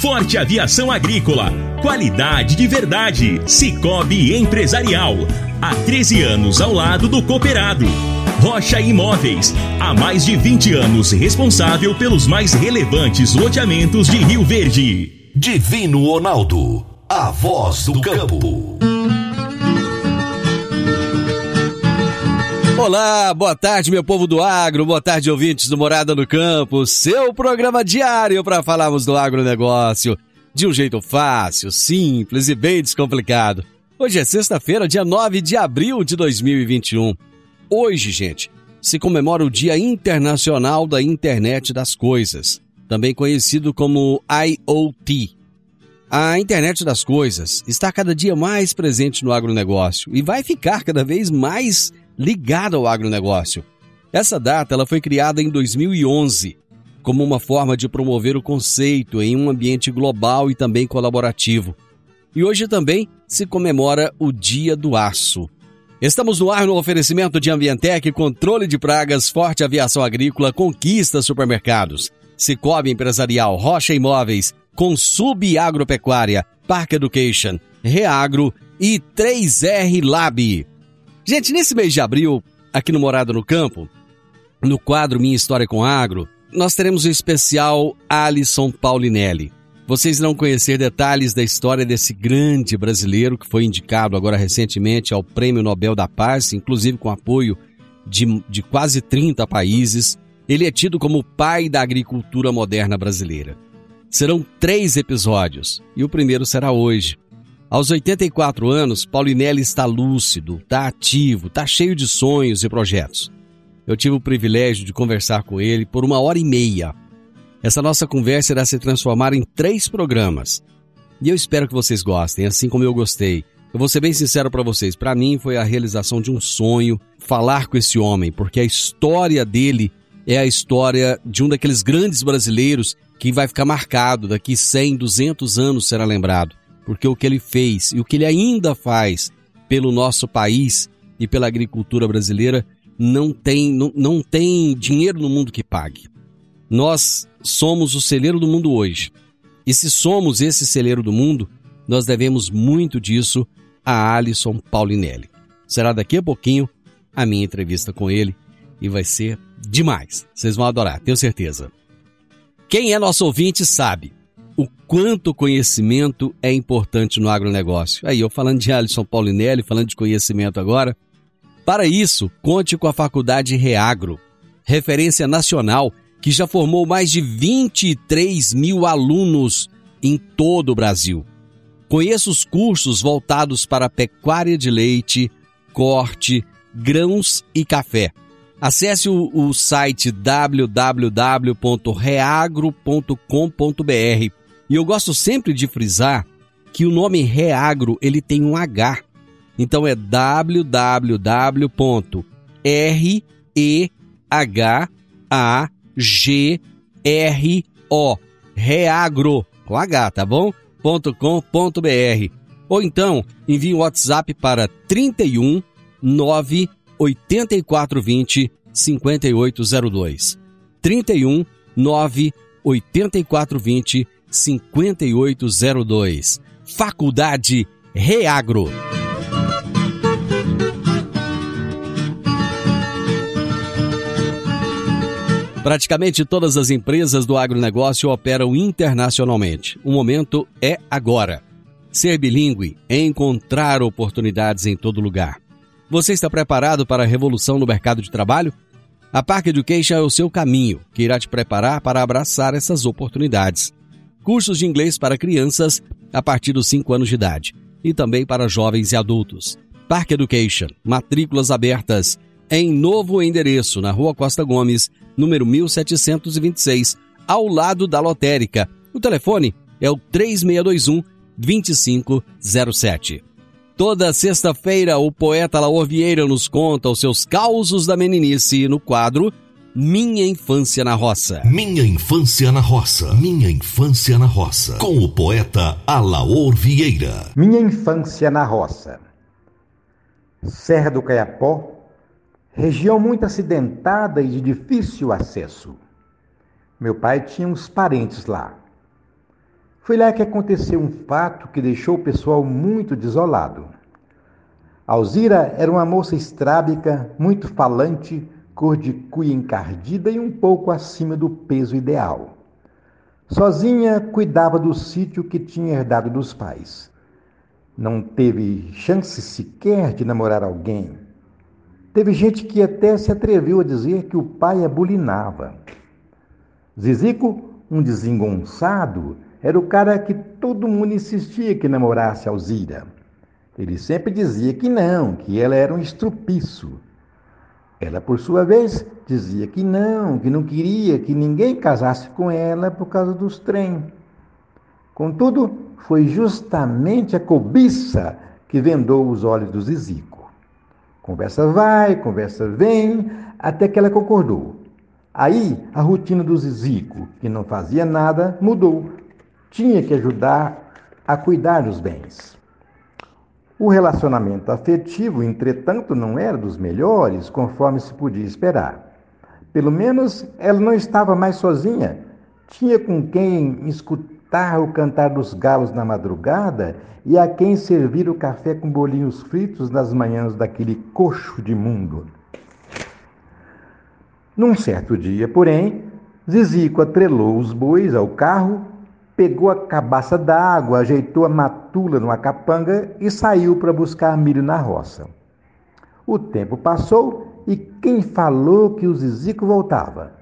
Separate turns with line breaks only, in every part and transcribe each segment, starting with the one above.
Forte Aviação Agrícola. Qualidade de verdade. Cicobi Empresarial. Há 13 anos ao lado do cooperado. Rocha Imóveis. Há mais de 20 anos responsável pelos mais relevantes loteamentos de Rio Verde.
Divino Ronaldo. A voz do campo.
Olá, boa tarde, meu povo do agro, boa tarde, ouvintes do Morada no Campo, seu programa diário para falarmos do agronegócio de um jeito fácil, simples e bem descomplicado. Hoje é sexta-feira, dia 9 de abril de 2021. Hoje, gente, se comemora o Dia Internacional da Internet das Coisas, também conhecido como IoT. A internet das coisas está cada dia mais presente no agronegócio e vai ficar cada vez mais ligada ao agronegócio. Essa data ela foi criada em 2011 como uma forma de promover o conceito em um ambiente global e também colaborativo. E hoje também se comemora o Dia do Aço. Estamos no ar no oferecimento de Ambientec, controle de pragas, forte aviação agrícola, conquista supermercados. Cicobi Empresarial, Rocha Imóveis, Consub Agropecuária, Park Education, Reagro e 3R Lab. Gente, nesse mês de abril, aqui no Morada no Campo, no quadro Minha História com Agro, nós teremos o especial Alisson Paulinelli. Vocês irão conhecer detalhes da história desse grande brasileiro que foi indicado agora recentemente ao Prêmio Nobel da Paz, inclusive com apoio de, de quase 30 países. Ele é tido como o pai da agricultura moderna brasileira. Serão três episódios e o primeiro será hoje. Aos 84 anos, Paulinelli está lúcido, está ativo, está cheio de sonhos e projetos. Eu tive o privilégio de conversar com ele por uma hora e meia. Essa nossa conversa irá se transformar em três programas. E eu espero que vocês gostem, assim como eu gostei. Eu vou ser bem sincero para vocês, para mim foi a realização de um sonho falar com esse homem, porque a história dele é a história de um daqueles grandes brasileiros que vai ficar marcado daqui 100, 200 anos será lembrado, porque o que ele fez e o que ele ainda faz pelo nosso país e pela agricultura brasileira não tem, não, não tem dinheiro no mundo que pague. Nós somos o celeiro do mundo hoje. E se somos esse celeiro do mundo, nós devemos muito disso a Alisson Paulinelli. Será daqui a pouquinho a minha entrevista com ele e vai ser demais. Vocês vão adorar, tenho certeza. Quem é nosso ouvinte sabe o quanto conhecimento é importante no agronegócio. Aí eu falando de Alisson Paulinelli, falando de conhecimento agora, para isso, conte com a Faculdade Reagro, referência nacional que já formou mais de 23 mil alunos em todo o Brasil. Conheça os cursos voltados para pecuária de leite, corte, grãos e café. Acesse o, o site www.reagro.com.br e eu gosto sempre de frisar que o nome Reagro ele tem um H então é www.r-e-h-a-g-r-o reagro com H, tá bom? .com.br ou então envie um WhatsApp para 31 9 8420 5802. 31 9 8420 5802. Faculdade Reagro. Praticamente todas as empresas do agronegócio operam internacionalmente. O momento é agora. Ser bilíngue é encontrar oportunidades em todo lugar. Você está preparado para a revolução no mercado de trabalho? A Park Education é o seu caminho, que irá te preparar para abraçar essas oportunidades. Cursos de inglês para crianças a partir dos 5 anos de idade e também para jovens e adultos. Park Education, matrículas abertas em novo endereço, na Rua Costa Gomes, número 1726, ao lado da lotérica. O telefone é o 3621 2507. Toda sexta-feira, o poeta Laor Vieira nos conta os seus causos da meninice no quadro Minha Infância na Roça.
Minha Infância na Roça. Minha Infância na Roça. Com o poeta Alaor Vieira.
Minha Infância na Roça. Serra do Caiapó, região muito acidentada e de difícil acesso. Meu pai tinha uns parentes lá. Foi lá que aconteceu um fato que deixou o pessoal muito desolado. Alzira era uma moça estrábica, muito falante, cor de cuia encardida e um pouco acima do peso ideal. Sozinha cuidava do sítio que tinha herdado dos pais. Não teve chance sequer de namorar alguém. Teve gente que até se atreveu a dizer que o pai a bulinava. Zizico, um desengonçado, era o cara que todo mundo insistia que namorasse Alzira. Ele sempre dizia que não, que ela era um estrupiço. Ela, por sua vez, dizia que não, que não queria que ninguém casasse com ela por causa dos trem. Contudo, foi justamente a cobiça que vendou os olhos do Zizico. Conversa vai, conversa vem, até que ela concordou. Aí a rotina do Zizico, que não fazia nada, mudou tinha que ajudar a cuidar dos bens. O relacionamento afetivo, entretanto, não era dos melhores, conforme se podia esperar. Pelo menos ela não estava mais sozinha. Tinha com quem escutar o cantar dos galos na madrugada e a quem servir o café com bolinhos fritos nas manhãs daquele coxo de mundo. Num certo dia, porém, Zizico atrelou os bois ao carro pegou a cabaça d'água, ajeitou a matula numa capanga e saiu para buscar milho na roça. O tempo passou e quem falou que o Zizico voltava?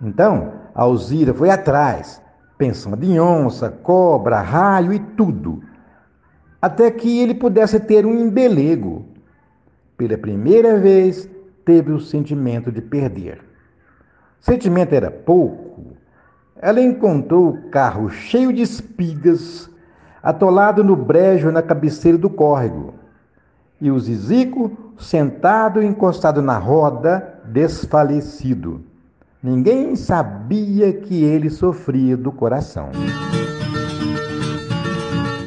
Então, Alzira foi atrás, pensando em onça, cobra, raio e tudo, até que ele pudesse ter um embelego. Pela primeira vez, teve o sentimento de perder. Sentimento era pouco, ela encontrou o carro cheio de espigas, atolado no brejo na cabeceira do córrego, e o Zizico sentado encostado na roda, desfalecido. Ninguém sabia que ele sofria do coração.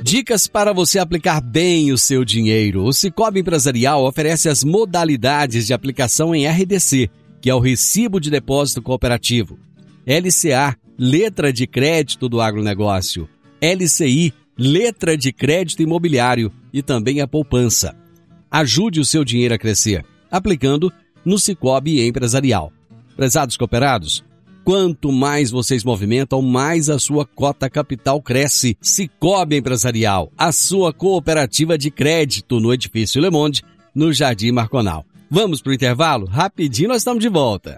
Dicas para você aplicar bem o seu dinheiro. O Cicobi Empresarial oferece as modalidades de aplicação em RDC, que é o Recibo de Depósito Cooperativo, LCA, letra de crédito do agronegócio, LCI, letra de crédito imobiliário e também a poupança. Ajude o seu dinheiro a crescer, aplicando no Cicobi Empresarial. Prezados cooperados, quanto mais vocês movimentam, mais a sua cota capital cresce. Cicobi Empresarial, a sua cooperativa de crédito no edifício Le Monde, no Jardim Marconal. Vamos para o intervalo? Rapidinho nós estamos de volta.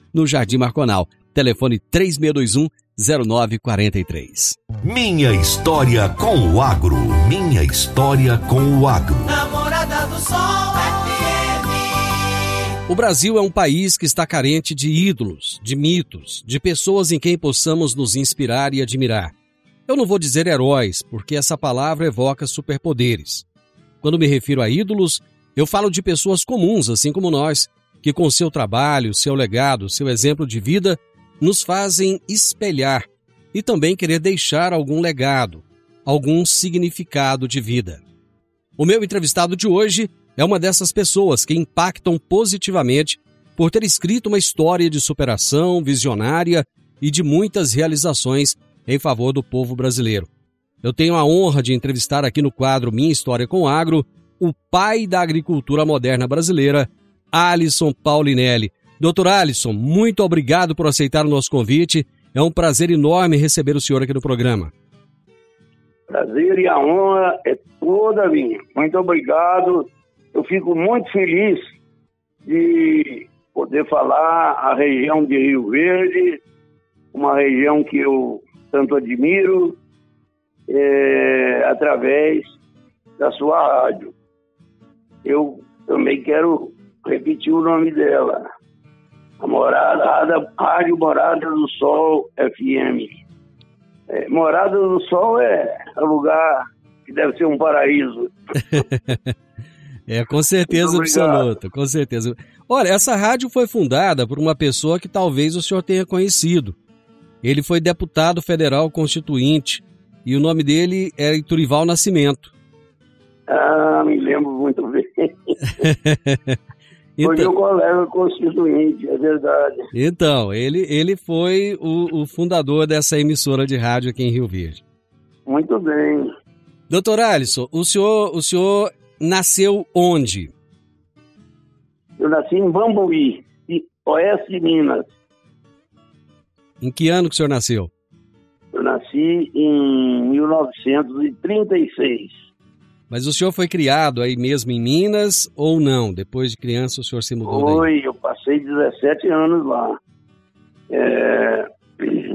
no Jardim Marconal. Telefone 3621 0943.
Minha história com o agro. Minha história com o agro.
Namorada do Sol FM.
O Brasil é um país que está carente de ídolos, de mitos, de pessoas em quem possamos nos inspirar e admirar. Eu não vou dizer heróis, porque essa palavra evoca superpoderes. Quando me refiro a ídolos, eu falo de pessoas comuns, assim como nós, que com seu trabalho, seu legado, seu exemplo de vida, nos fazem espelhar e também querer deixar algum legado, algum significado de vida. O meu entrevistado de hoje é uma dessas pessoas que impactam positivamente por ter escrito uma história de superação visionária e de muitas realizações em favor do povo brasileiro. Eu tenho a honra de entrevistar aqui no quadro Minha História com Agro o pai da agricultura moderna brasileira, Alisson Paulinelli. Doutor Alisson, muito obrigado por aceitar o nosso convite. É um prazer enorme receber o senhor aqui no programa.
Prazer e a honra é toda minha. Muito obrigado. Eu fico muito feliz de poder falar a região de Rio Verde, uma região que eu tanto admiro, é, através da sua rádio. Eu também quero repetir o nome dela. A Morada, a Rádio Morada do Sol FM. É, Morada do Sol é um lugar que deve ser um paraíso.
é, com certeza absoluta, com certeza. Olha, essa rádio foi fundada por uma pessoa que talvez o senhor tenha conhecido. Ele foi deputado federal constituinte e o nome dele era Iturival Nascimento.
Ah, me lembro muito bem. então, foi meu colega constituinte, é verdade.
Então, ele, ele foi o, o fundador dessa emissora de rádio aqui em Rio Verde.
Muito bem.
Doutor Alisson, o senhor, o senhor nasceu onde?
Eu nasci em Bambuí, oeste de Minas.
Em que ano que o senhor nasceu?
Eu nasci em 1936.
Mas o senhor foi criado aí mesmo em Minas ou não? Depois de criança o senhor se mudou
Foi, daí? eu passei 17 anos lá. É,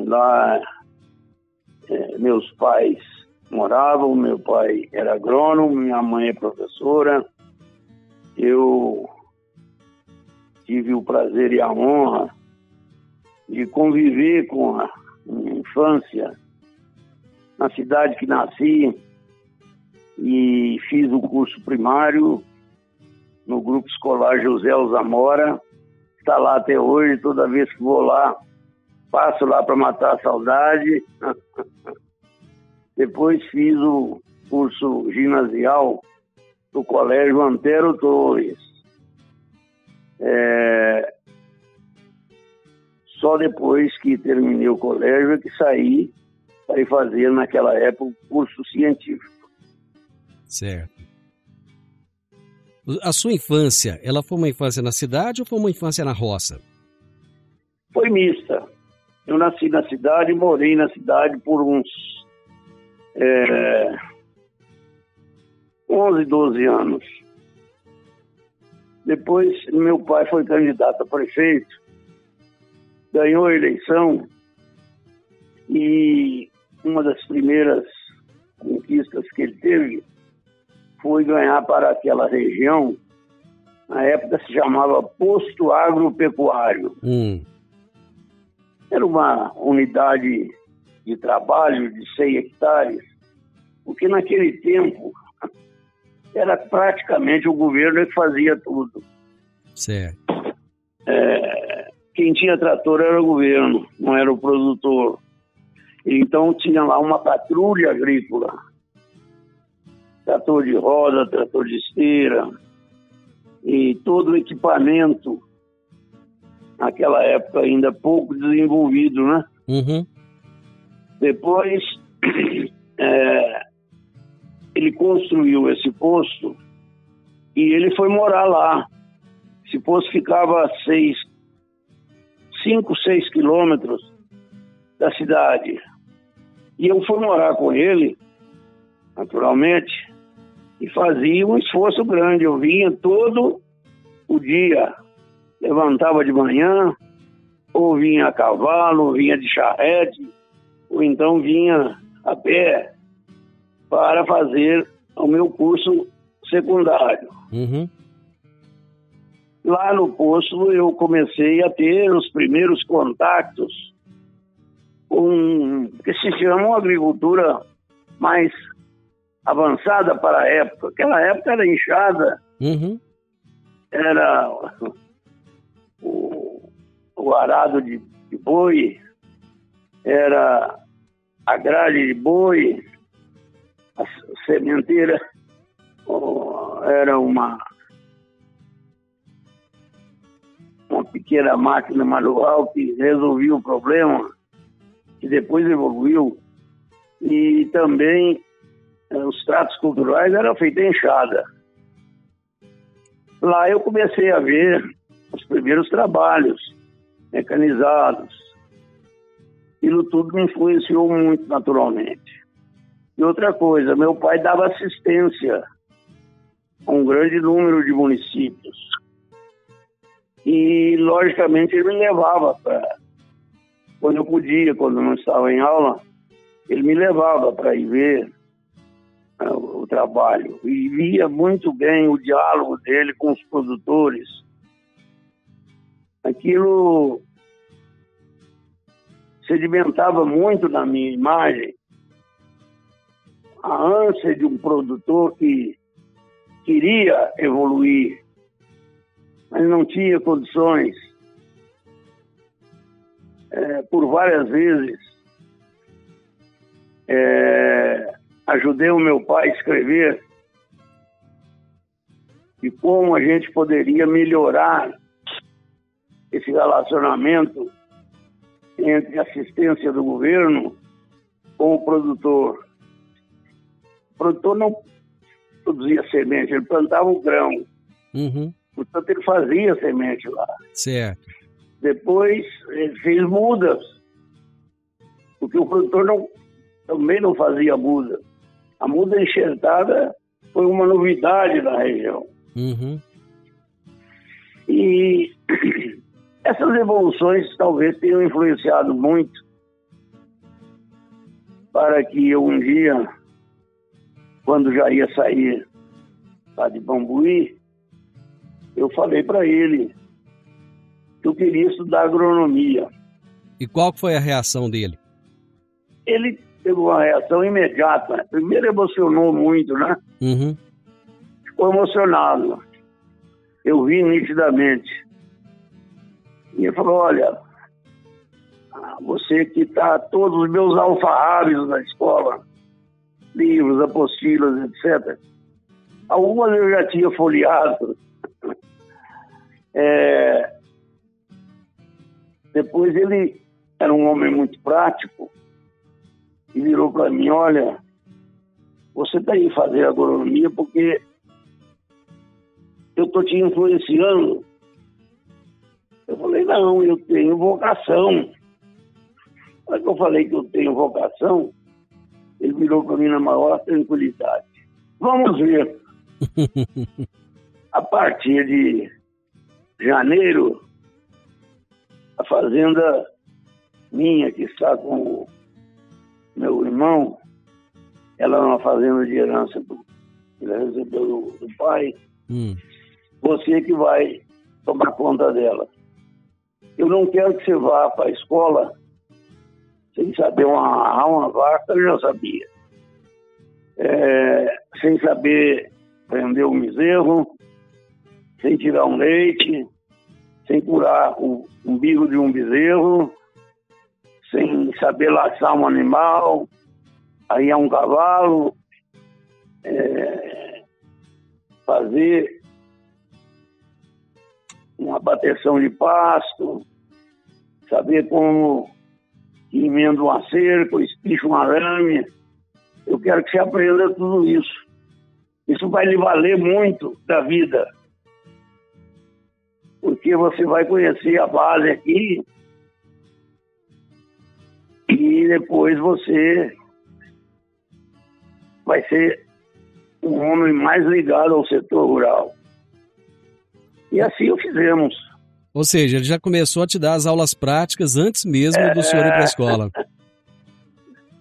lá é, meus pais moravam, meu pai era agrônomo, minha mãe é professora. Eu tive o prazer e a honra de conviver com a minha infância na cidade que nasci e fiz o curso primário no grupo escolar José Zamora. Está lá até hoje, toda vez que vou lá, passo lá para matar a saudade. Depois fiz o curso ginasial do Colégio Antero Torres. É, só depois que terminei o colégio é que saí para fazer, naquela época, curso científico.
Certo. A sua infância, ela foi uma infância na cidade ou foi uma infância na roça?
Foi mista. Eu nasci na cidade, morei na cidade por uns é, 11, 12 anos. Depois, meu pai foi candidato a prefeito, ganhou a eleição e uma das primeiras conquistas que ele teve foi ganhar para aquela região, na época se chamava Posto Agropecuário. Hum. Era uma unidade de trabalho de 100 hectares, porque naquele tempo era praticamente o governo que fazia tudo.
Certo.
É, quem tinha trator era o governo, não era o produtor. Então tinha lá uma patrulha agrícola trator de roda, trator de esteira e todo o equipamento naquela época ainda pouco desenvolvido, né?
Uhum.
Depois é, ele construiu esse posto e ele foi morar lá. Esse posto ficava a seis, cinco, seis quilômetros da cidade. E eu fui morar com ele, naturalmente, e fazia um esforço grande. Eu vinha todo o dia, levantava de manhã, ou vinha a cavalo, ou vinha de charrete, ou então vinha a pé para fazer o meu curso secundário.
Uhum.
Lá no posto eu comecei a ter os primeiros contatos com o que se chama uma agricultura mais avançada para a época. Aquela época era inchada,
uhum.
era o, o arado de, de, boi, era a grade de boi, a sementeira era uma uma pequena máquina manual que resolvia o problema, que depois evoluiu, e também os tratos culturais eram feitos em enxada. Lá eu comecei a ver os primeiros trabalhos mecanizados. Aquilo tudo me influenciou muito naturalmente. E outra coisa, meu pai dava assistência a um grande número de municípios. E, logicamente, ele me levava para. Quando eu podia, quando eu não estava em aula, ele me levava para ir ver o trabalho. E via muito bem o diálogo dele com os produtores. Aquilo sedimentava muito na minha imagem a ânsia de um produtor que queria evoluir, mas não tinha condições. É, por várias vezes, é, ajudei o meu pai a escrever e como a gente poderia melhorar esse relacionamento entre assistência do governo com o produtor. O produtor não produzia semente, ele plantava o grão.
Uhum.
Portanto, ele fazia semente lá.
Certo.
Depois, ele fez mudas, porque o produtor não, também não fazia muda. A muda enxertada foi uma novidade na região.
Uhum.
E essas evoluções talvez tenham influenciado muito para que eu um dia quando já ia sair lá de Bambuí, eu falei para ele que eu queria estudar agronomia.
E qual foi a reação dele?
Ele teve uma reação imediata. Primeiro emocionou muito, né?
Uhum.
Ficou emocionado. Eu vi nitidamente. E ele falou, olha, você que está todos os meus alfarrábios na escola, livros, apostilas, etc. Algumas eu já tinha folheado. É... Depois ele era um homem muito prático e virou para mim, olha, você está aí fazer agronomia porque eu estou te influenciando. Eu falei, não, eu tenho vocação. Mas eu falei que eu tenho vocação, ele virou para mim na maior tranquilidade. Vamos ver. a partir de janeiro, a fazenda minha, que está com meu irmão, ela é uma fazenda de herança do, que ele recebeu do, do pai.
Hum.
Você que vai tomar conta dela. Eu não quero que você vá para a escola sem saber uma, uma vaca, eu já sabia. É, sem saber prender um bezerro, sem tirar um leite, sem curar o umbigo de um bezerro, sem saber laçar um animal, aí é um cavalo, é, fazer uma bateção de pasto, saber como emenda uma cerca, espicha um arame. Eu quero que você aprenda tudo isso. Isso vai lhe valer muito da vida. Porque você vai conhecer a base aqui e depois você vai ser um homem mais ligado ao setor rural. E assim o fizemos.
Ou seja, ele já começou a te dar as aulas práticas antes mesmo do senhor ir para a escola.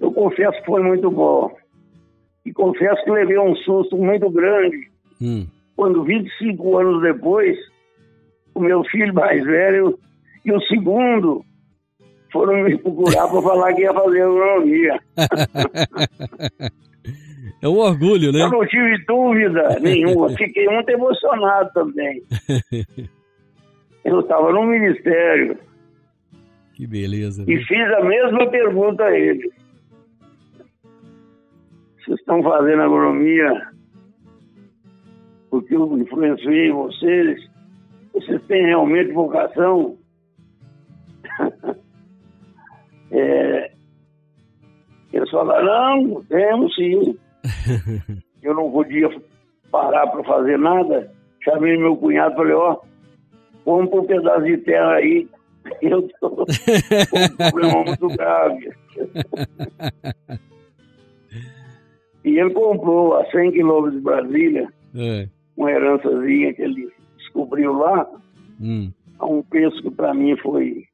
Eu confesso que foi muito bom. E confesso que levei um susto muito grande
hum.
quando, 25 anos depois, o meu filho mais velho e o segundo foram me procurar para falar que ia fazer agronomia.
É um orgulho, né?
Eu não tive dúvida nenhuma. Fiquei muito emocionado também. Eu estava no ministério.
Que beleza.
E fiz a mesma pergunta a eles. Vocês estão fazendo agronomia porque eu influenciei vocês? Vocês têm realmente vocação? é, eles falaram, não, temos sim. eu não podia parar para fazer nada. Chamei meu cunhado e falei, ó, oh, vamos por um pedaço de terra aí. Eu tô com um problema muito grave. Aí ele comprou a 100 quilômetros de Brasília,
É.
uma herançazinha que ele descobriu lá,
Hum.
a um preço que para mim foi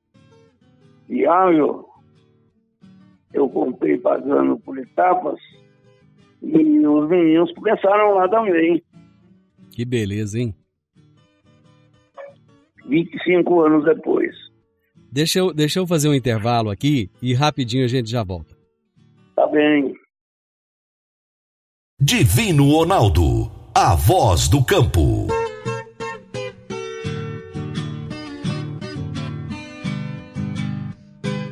viável. Eu comprei pagando por etapas e os meninos começaram lá também.
Que beleza, hein?
25 anos depois.
Deixa eu, deixa eu fazer um intervalo aqui e rapidinho a gente já volta.
Tá bem.
Divino Ronaldo, a voz do campo.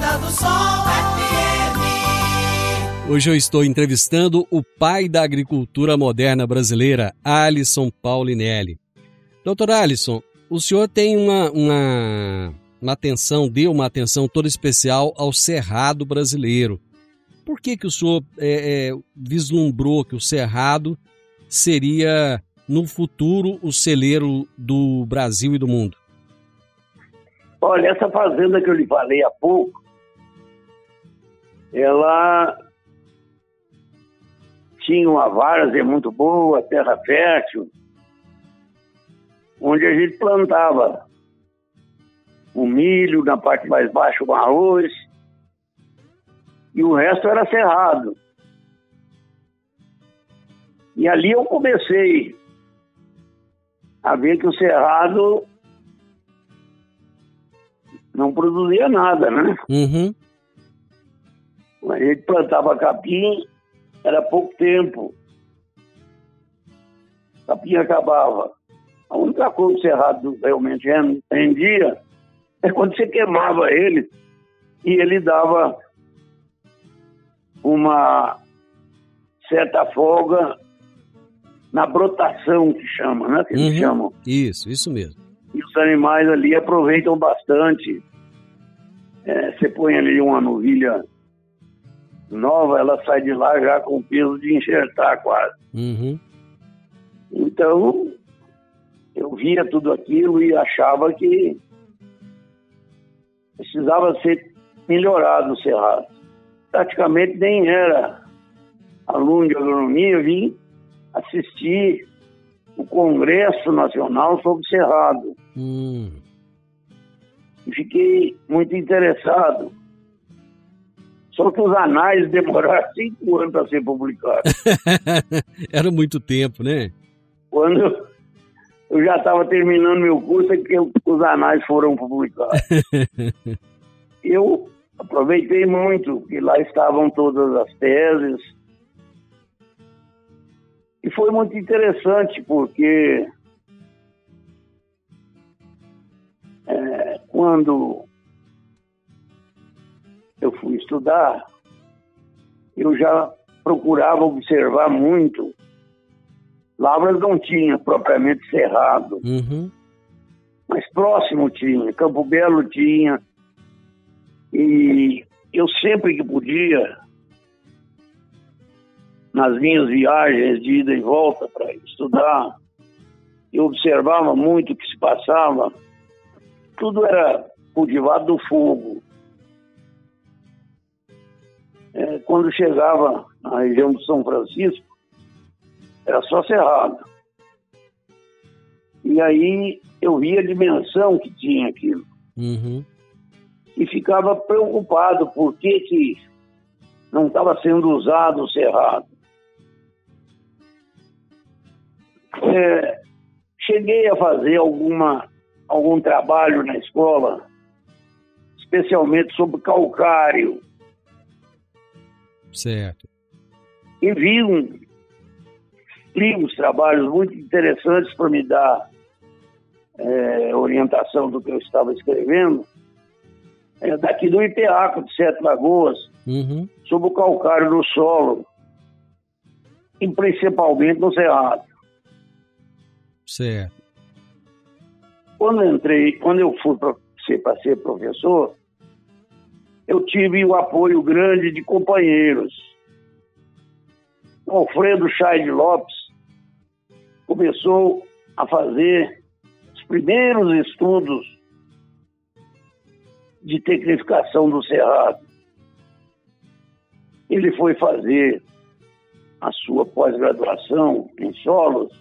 Namorada do Sol FM.
Hoje eu estou entrevistando o pai da agricultura moderna brasileira, Alisson Paulinelli. Doutor Alisson, o senhor tem uma, uma, uma atenção, deu uma atenção toda especial ao cerrado brasileiro. Por que, que o senhor é, é, vislumbrou que o cerrado seria, no futuro, o celeiro do Brasil e do mundo?
Olha, essa fazenda que eu lhe falei há pouco, ela tinha uma várzea muito boa, terra fértil, onde a gente plantava o milho, na parte mais baixa o arroz, e o resto era cerrado. E ali eu comecei a ver que o cerrado não produzia nada, né?
Uhum.
A gente plantava capim, era pouco tempo. Capim acabava. A única coisa que o cerrado realmente rendia é quando você queimava ele e ele dava uma certa folga na brotação que chama, né? Que eles
Uhum.
chamam.
Isso, isso mesmo.
E os animais ali aproveitam bastante. É, você põe ali uma novilha nova, ela sai de lá já com o peso de enxertar quase.
Uhum.
Então, eu via tudo aquilo e achava que precisava ser melhorado o cerrado. Praticamente nem era aluno de agronomia, vim assistir o Congresso Nacional sobre Cerrado.
Hum.
E fiquei muito interessado. Só que os anais demoraram cinco anos para ser publicados.
Era muito tempo, né?
Quando eu já estava terminando meu curso, é que os anais foram publicados. Eu aproveitei muito, que lá estavam todas as teses. E foi muito interessante, porque é, quando eu fui estudar, eu já procurava observar muito. Lavras não tinha propriamente cerrado,
Uhum.
mas próximo tinha, Campo Belo tinha. E eu sempre que podia, nas minhas viagens de ida e volta para estudar, eu observava muito o que se passava. Tudo era cultivado do fogo. É, quando chegava na região de São Francisco, era só cerrado. E aí eu via a dimensão que tinha aquilo
Uhum.
e ficava preocupado por que, que não estava sendo usado o cerrado. É, cheguei a fazer alguma, algum trabalho na escola, especialmente sobre calcário,
Certo.
e vi um, li uns trabalhos muito interessantes para me dar é, orientação do que eu estava escrevendo, é, daqui do IPEACO de Sete Lagoas,
Uhum.
sobre o calcário do solo. e principalmente no Cerrado.
Certo.
Quando eu entrei, quando eu fui para ser, ser professor, eu tive o apoio grande de companheiros. Alfredo Chay Lopes começou a fazer os primeiros estudos de tecnificação do Cerrado. Ele foi fazer a sua pós-graduação em solos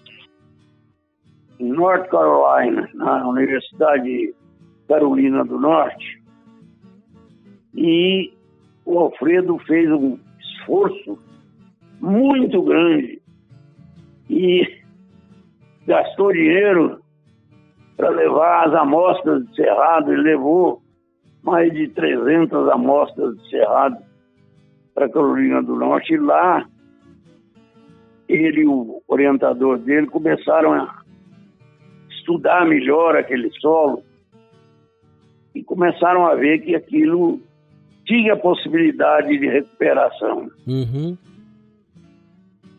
em North Carolina, na Universidade Carolina do Norte. E o Alfredo fez um esforço muito grande e gastou dinheiro para levar as amostras de cerrado. Ele levou mais de 300 amostras de cerrado para Carolina do Norte. E lá, ele e o orientador dele começaram a estudar melhor aquele solo e começaram a ver que aquilo tinha possibilidade de recuperação.
Uhum.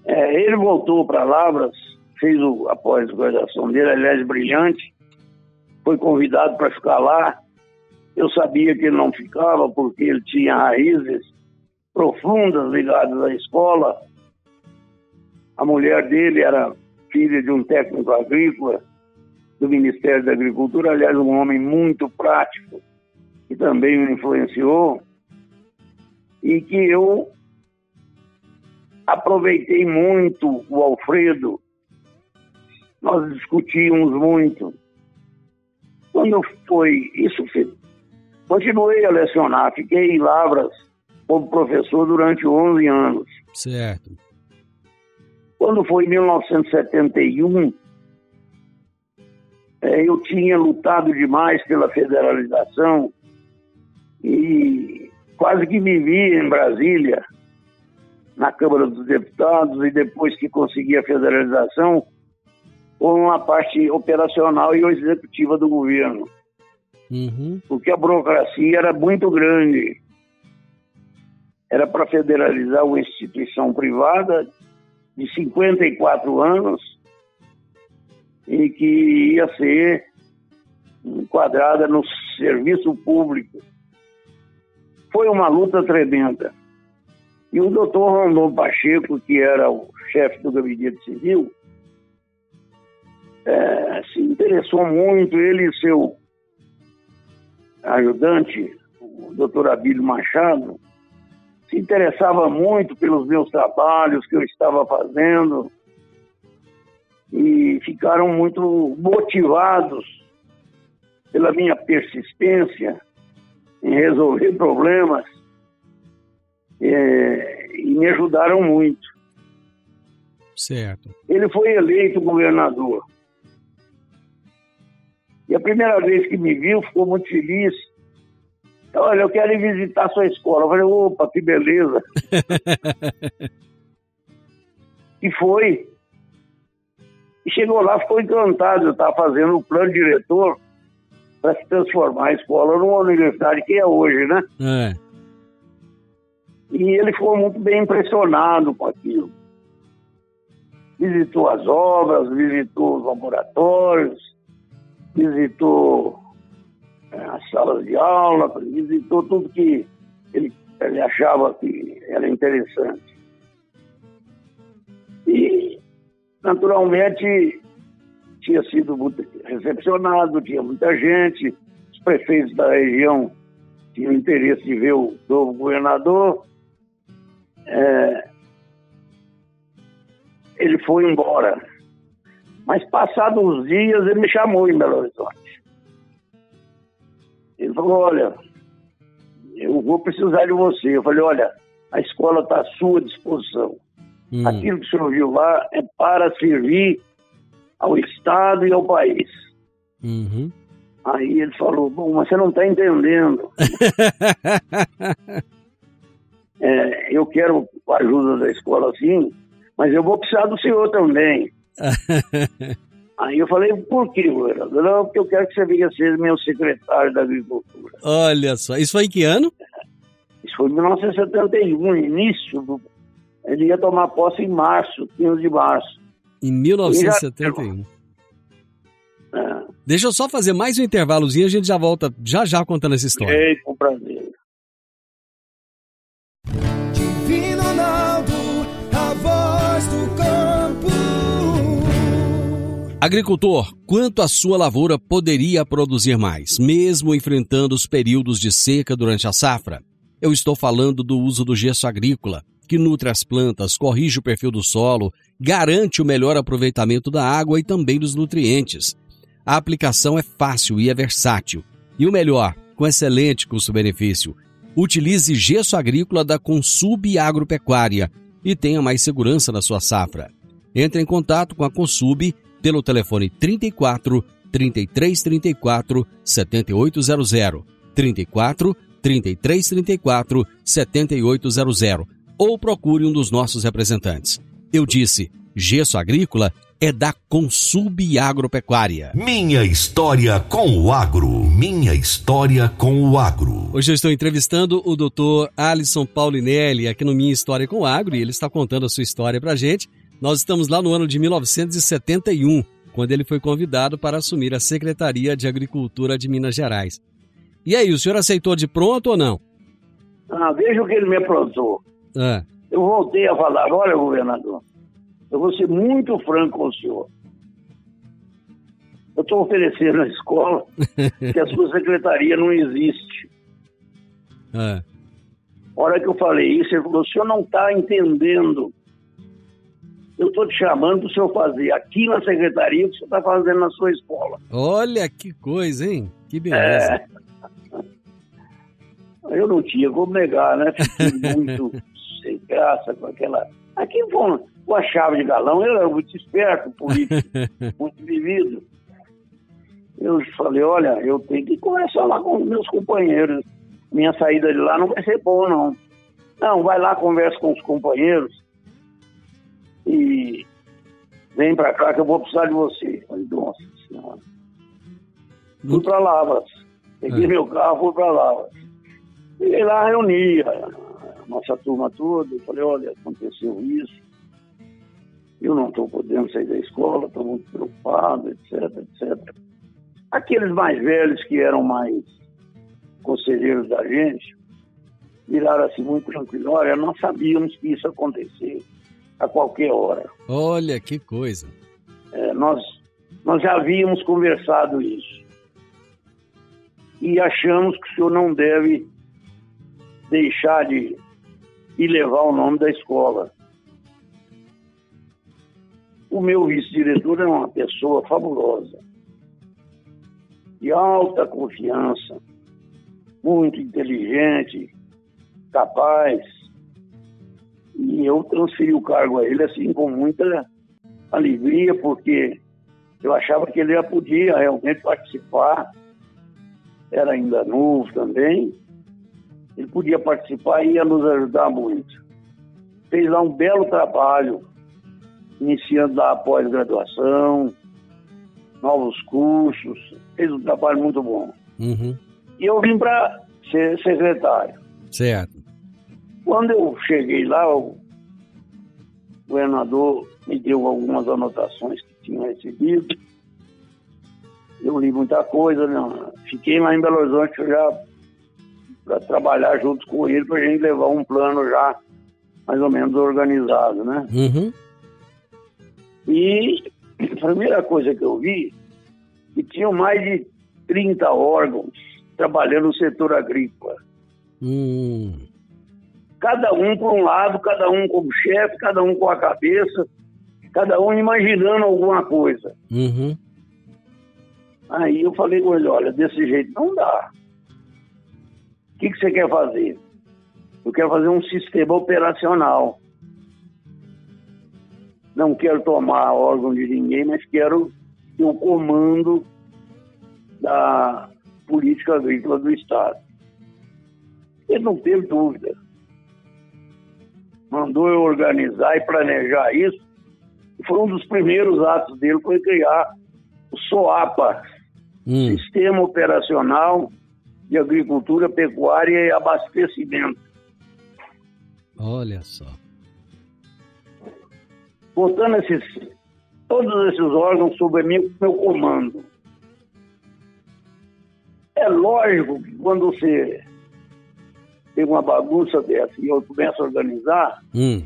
É, ele voltou para Lavras, fez o, a pós-graduação dele, aliás, brilhante, foi convidado para ficar lá. Eu sabia que ele não ficava porque ele tinha raízes profundas ligadas à escola. A mulher dele era filha de um técnico agrícola do Ministério da Agricultura, aliás, um homem muito prático, que também me influenciou, e que eu aproveitei muito o Alfredo, nós discutimos muito. Quando foi, isso continuei a lecionar, fiquei em Lavras como professor durante 11 anos.
Certo.
Quando foi em 1971, é, eu tinha lutado demais pela federalização e quase que me vi em Brasília, na Câmara dos Deputados, e depois que consegui a federalização, com uma parte operacional e executiva do governo.
Uhum.
Porque a burocracia era muito grande. Era para federalizar uma instituição privada de 54 anos e que ia ser enquadrada no serviço público. Foi uma luta tremenda. E o doutor Rondon Pacheco, que era o chefe do gabinete civil, é, se interessou muito, ele e seu ajudante, o doutor Abílio Machado, se interessava muito pelos meus trabalhos que eu estava fazendo, e ficaram muito motivados pela minha persistência em resolver problemas é, e me ajudaram muito.
Certo.
Ele foi eleito governador. E a primeira vez que me viu, ficou muito feliz. Olha, eu quero ir visitar sua escola. Eu falei, opa, que beleza. e foi. E chegou lá, ficou encantado. Eu estava fazendo o plano diretor para se transformar a escola numa universidade que é hoje, né?
É.
E ele ficou muito bem impressionado com aquilo. Visitou as obras, visitou os laboratórios, visitou é, as salas de aula, visitou tudo que ele, ele achava que era interessante. E naturalmente tinha sido muito recepcionado, tinha muita gente, os prefeitos da região tinham interesse de ver o novo governador. É, ele foi embora. Mas passados uns dias ele me chamou em Belo Horizonte. Ele falou, olha, eu vou precisar de você. Eu falei, olha, a escola está à sua disposição.
Hum.
Aquilo que o senhor viu lá é para servir ao Estado e ao país.
Uhum.
Aí ele falou, bom, mas você não está entendendo. É, eu quero a ajuda da escola sim, mas eu vou precisar do senhor também. Aí eu falei, por quê, governador? Não, porque eu quero que você venha ser meu secretário da Agricultura.
Olha só, isso foi em que ano?
Isso foi em 1971, início do, Ele ia tomar posse em março, 15 de março.
Em 1971. É. Deixa eu só fazer mais um intervalozinho, a gente já volta já já contando essa história.
Ei, com prazer. Divino Ronaldo, a voz
do campo. Agricultor, quanto a sua lavoura poderia produzir mais, mesmo enfrentando os períodos de seca durante a safra? Eu estou falando do uso do gesso agrícola, que nutre as plantas, corrige o perfil do solo, garante o melhor aproveitamento da água e também dos nutrientes. A aplicação é fácil e é versátil. E o melhor, com excelente custo-benefício. Utilize gesso agrícola da Consub Agropecuária e tenha mais segurança na sua safra. Entre em contato com a Consub pelo telefone 34 3334 7800 34 3334 7800 ou procure um dos nossos representantes. Eu disse, gesso agrícola é da Consub Agropecuária.
Minha história com o agro. Minha história com o agro.
Hoje eu estou entrevistando o doutor Alisson Paulinelli aqui no Minha História com o Agro e ele está contando a sua história pra gente. Nós estamos lá no ano de 1971, quando ele foi convidado para assumir a Secretaria de Agricultura de Minas Gerais. E aí, o senhor aceitou de pronto ou não?
Ah, veja o que ele me aprontou. É. Eu voltei a falar, olha, governador, eu vou ser muito franco com o senhor. Eu estou oferecendo na escola que a sua secretaria não existe. É. A hora que eu falei isso, ele falou, o senhor não está entendendo. Eu estou te chamando para o senhor fazer aqui na secretaria o que você está fazendo na sua escola.
Olha que coisa, hein? Que beleza. É.
Eu não tinha como negar, né? Fiquei muito graça com aquela. Aqui com, com a chave de galão, eu era muito esperto, político, muito vivido. Eu falei, olha, eu tenho que conversar lá com meus companheiros. Minha saída de lá não vai ser boa, não. Não, vai lá, conversa com os companheiros e vem pra cá que eu vou precisar de você. falei, nossa senhora. Fui pra Lavras. Peguei é. meu carro, fui pra Lavras. E lá reuni a nossa turma toda. Eu falei, olha, aconteceu isso. Eu não estou podendo sair da escola, estou muito preocupado, etc, etc. Aqueles mais velhos que eram mais conselheiros da gente, viraram assim muito tranquilos. Olha, nós sabíamos que isso acontecer a qualquer hora.
Olha que coisa.
É, nós, nós já havíamos conversado isso. E achamos que o senhor não deve deixar de, de levar o nome da escola. O meu vice-diretor é uma pessoa fabulosa, de alta confiança, muito inteligente, capaz. E eu transferi o cargo a ele assim com muita alegria, porque eu achava que ele já podia realmente participar. Era ainda novo também, ele podia participar e ia nos ajudar muito. Fez lá um belo trabalho, iniciando lá a pós-graduação, novos cursos, fez um trabalho muito bom. Uhum. E eu vim para ser secretário.
Certo.
Quando eu cheguei lá, o governador me deu algumas anotações que tinha recebido. Eu li muita coisa, né? fiquei lá em Belo Horizonte já para trabalhar junto com ele para a gente levar um plano já mais ou menos organizado, né? Uhum. E a primeira coisa que eu vi que tinham mais de 30 órgãos trabalhando no setor agrícola. Hum. Cada um por um lado, cada um como chefe, cada um com a cabeça, cada um imaginando alguma coisa. Uhum. Aí eu falei com ele, olha, desse jeito não dá que, que você quer fazer? Eu quero fazer um sistema operacional. Não quero tomar órgão de ninguém, mas quero ter o comando da política agrícola do Estado. Ele não teve dúvida. Mandou eu organizar e planejar isso. E foi um dos primeiros atos dele foi criar o SOAPA, hum. Sistema Operacional de agricultura, pecuária e abastecimento.
Olha só.
botando esses, todos esses órgãos sob meu, meu comando. É lógico que quando você tem uma bagunça dessa e eu começo a organizar,
Hum.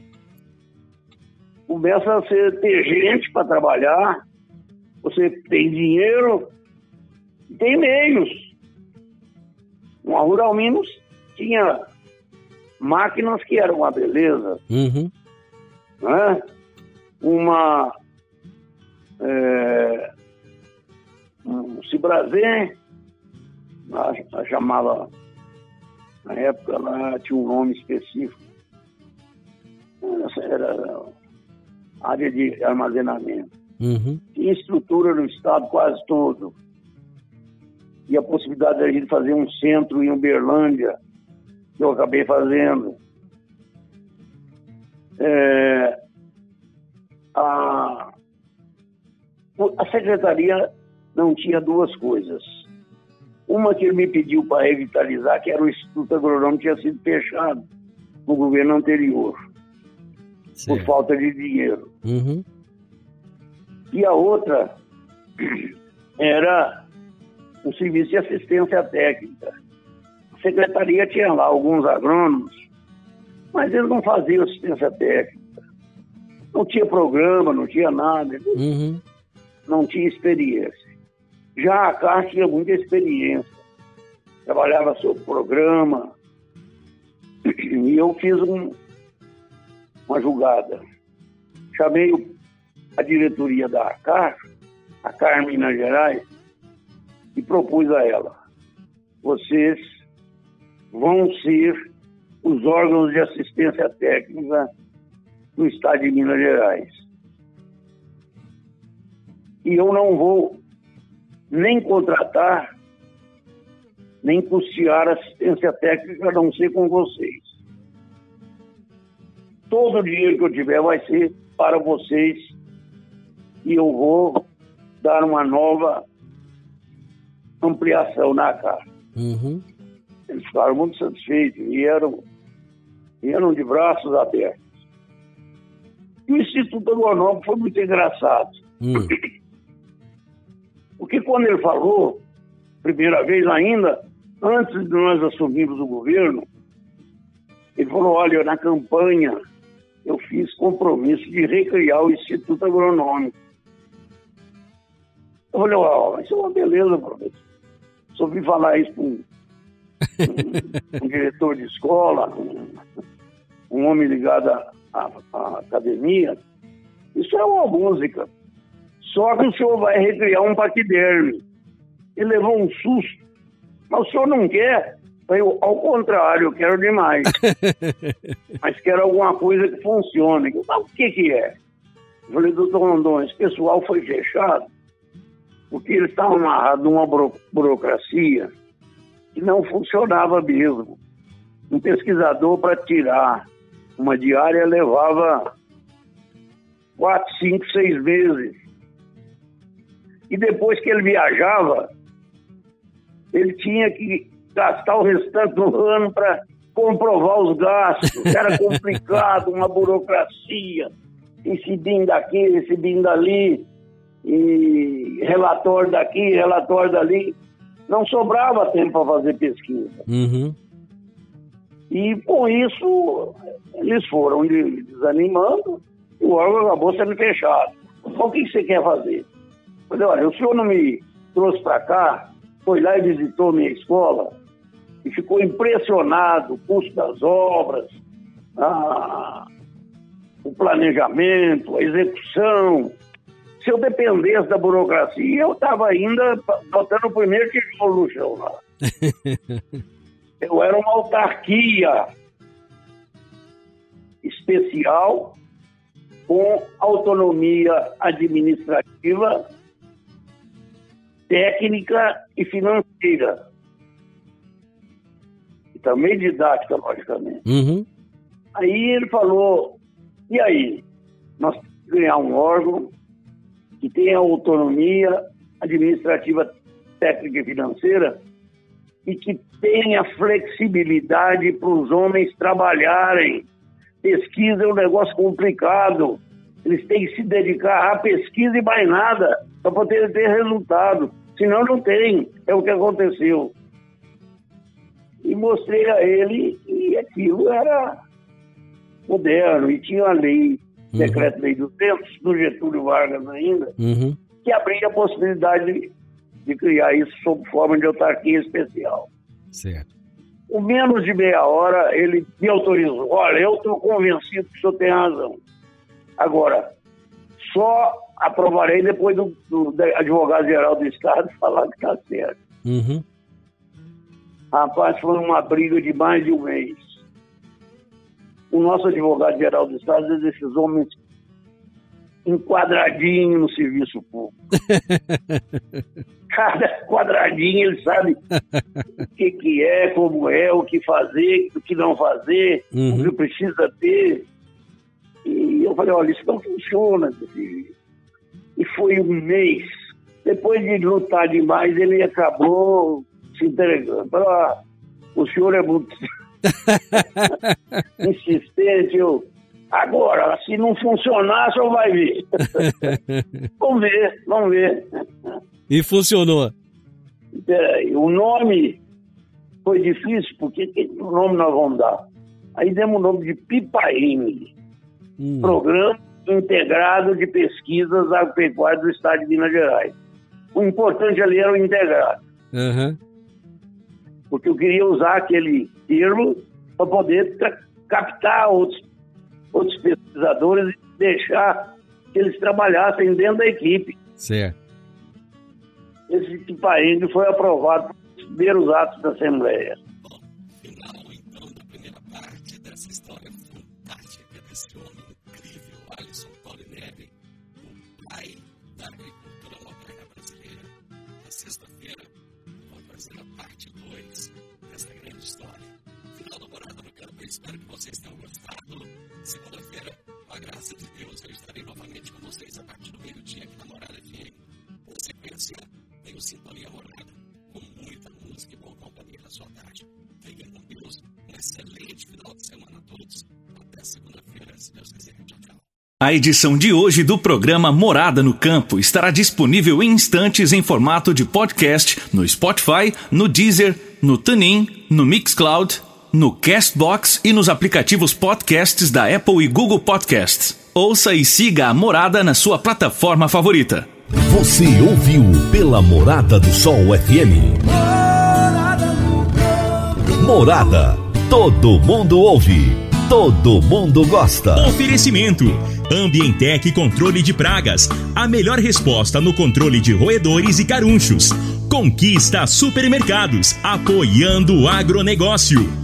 começa a você ter gente para trabalhar, você tem dinheiro e tem meios. Uma Rural Minos tinha máquinas que eram uma beleza,
Uhum.
né? Uma é, um Cibrazen, a, a chamava na época lá tinha um nome específico. Essa era a área de armazenamento.
Uhum.
Tinha estrutura no estado quase todo. E a possibilidade da gente fazer um centro em Uberlândia, que eu acabei fazendo. É, a, a secretaria não tinha duas coisas. Uma que ele me pediu para revitalizar, que era o Instituto Agronômico, tinha sido fechado no governo anterior, por falta de dinheiro.
Uhum.
E a outra era um serviço de assistência técnica. A secretaria tinha lá alguns agrônomos, mas eles não faziam assistência técnica. Não tinha programa, não tinha nada,
Uhum.
não tinha experiência. Já a Caixa tinha muita experiência. Trabalhava sob programa. E eu fiz um- uma julgada. Chamei a diretoria da Caixa, a Caixa Minas Gerais, e propus a ela: vocês vão ser os órgãos de assistência técnica do Estado de Minas Gerais. E eu não vou nem contratar, nem custear assistência técnica, a não ser com vocês. Todo o dinheiro que eu tiver vai ser para vocês e eu vou dar uma nova ampliação na casa.
Uhum.
Eles ficaram muito satisfeitos e eram, eram de braços abertos. E o Instituto Agronômico foi muito engraçado.
Hum.
Porque quando ele falou, primeira vez ainda, antes de nós assumirmos o governo, ele falou, olha, na campanha eu fiz compromisso de recriar o Instituto Agronômico. Eu falei, ó, isso é uma beleza, professor. Só ouvi falar isso com um, um- diretor de escola, um, um homem ligado à, à- à academia. Isso é uma música. Só que o senhor vai recriar um paquiderme. Ele levou um susto. Mas o senhor não quer? Eu, ao contrário, eu quero demais. Mas quero alguma coisa que funcione. Mas o que, que é? Eu falei, doutor Rondon, esse pessoal foi fechado porque eles estavam amarrados numa buro- burocracia que não funcionava mesmo. Um pesquisador para tirar uma diária levava quatro, cinco, seis meses. E depois que ele viajava, ele tinha que gastar o restante do ano para comprovar os gastos. Era complicado, uma burocracia. Esse BIM daqui, esse BIM dali, e relatório daqui, relatório dali. Não sobrava tempo para fazer pesquisa.
Uhum.
E com isso, eles foram de- desanimando o órgão acabou sendo fechado. Então, o que você quer fazer? Eu Falei, olha, o senhor não me trouxe para cá, foi lá e visitou minha escola e ficou impressionado com o custo das obras, a- o planejamento, a execução. Se eu dependesse da burocracia, eu estava ainda botando o primeiro tijolo no chão lá. Eu era uma autarquia especial com autonomia administrativa, técnica e financeira. E também didática, logicamente.
Uhum.
Aí ele falou, e aí? Nós temos que ganhar um órgão que tenha autonomia administrativa, técnica e financeira e que tenha flexibilidade para os homens trabalharem. Pesquisa é um negócio complicado. Eles têm que se dedicar à pesquisa e mais nada para poder ter resultado. Senão não tem. É o que aconteceu. E mostrei a ele e aquilo era moderno. E tinha a lei, uhum. decreto lei 200, do Getúlio Vargas ainda, uhum. que abria a possibilidade de, de criar isso sob forma de autarquia especial.
Certo.
Com menos de meia hora, ele me autorizou. Olha, eu estou convencido que o senhor tem razão. Agora, só aprovarei depois do, do advogado-geral do Estado falar que está certo.
Uhum.
Rapaz, foi uma briga de mais de um mês. O nosso advogado-geral do Estado é desses homens enquadradinho no serviço público. Cada quadradinho ele sabe o que, que é, como é, o que fazer, o que não fazer, uhum. o que precisa ter. E eu falei, olha, isso não funciona. E foi um mês. Depois de lutar demais, ele acabou se entregando. Falei, ah, o senhor é muito insistente. Eu, agora, se não funcionar, só vai ver. vamos ver, vamos ver.
E funcionou.
É, o nome foi difícil, porque que nome nós vamos dar? Aí demos o nome de Pipaine. Hum. Programa Integrado de Pesquisas Agropecuárias do Estado de Minas Gerais. O importante ali era o integrado.
Uhum.
Porque eu queria usar aquele termo para poder captar outros, outros pesquisadores e deixar que eles trabalhassem dentro da equipe.
Certo.
Esse Pipaine foi aprovado nos primeiros atos da Assembleia.
Espero que vocês tenham gostado. Segunda-feira, com a graça de Deus, eu estarei novamente com vocês a partir do meio-dia aqui na Morada FM. Por sequência, tenho Sintonia Morada, com muita música e boa companhia na sua tarde. Fiquem com Deus. Um excelente final de semana a todos. Até segunda-feira, se Deus quiser. Tchau, tchau.
A edição de hoje do programa Morada no Campo estará disponível em instantes em formato de podcast no Spotify, no Deezer, no TuneIn, no Mixcloud no Castbox e nos aplicativos podcasts da Apple e Google Podcasts. Ouça e siga a Morada na sua plataforma favorita.
Você ouviu pela Morada do Sol FM. Morada. Todo mundo ouve. Todo mundo gosta.
Oferecimento. Ambientec Controle de Pragas. A melhor resposta no controle de roedores e carunchos. Conquista Supermercados. Apoiando o agronegócio.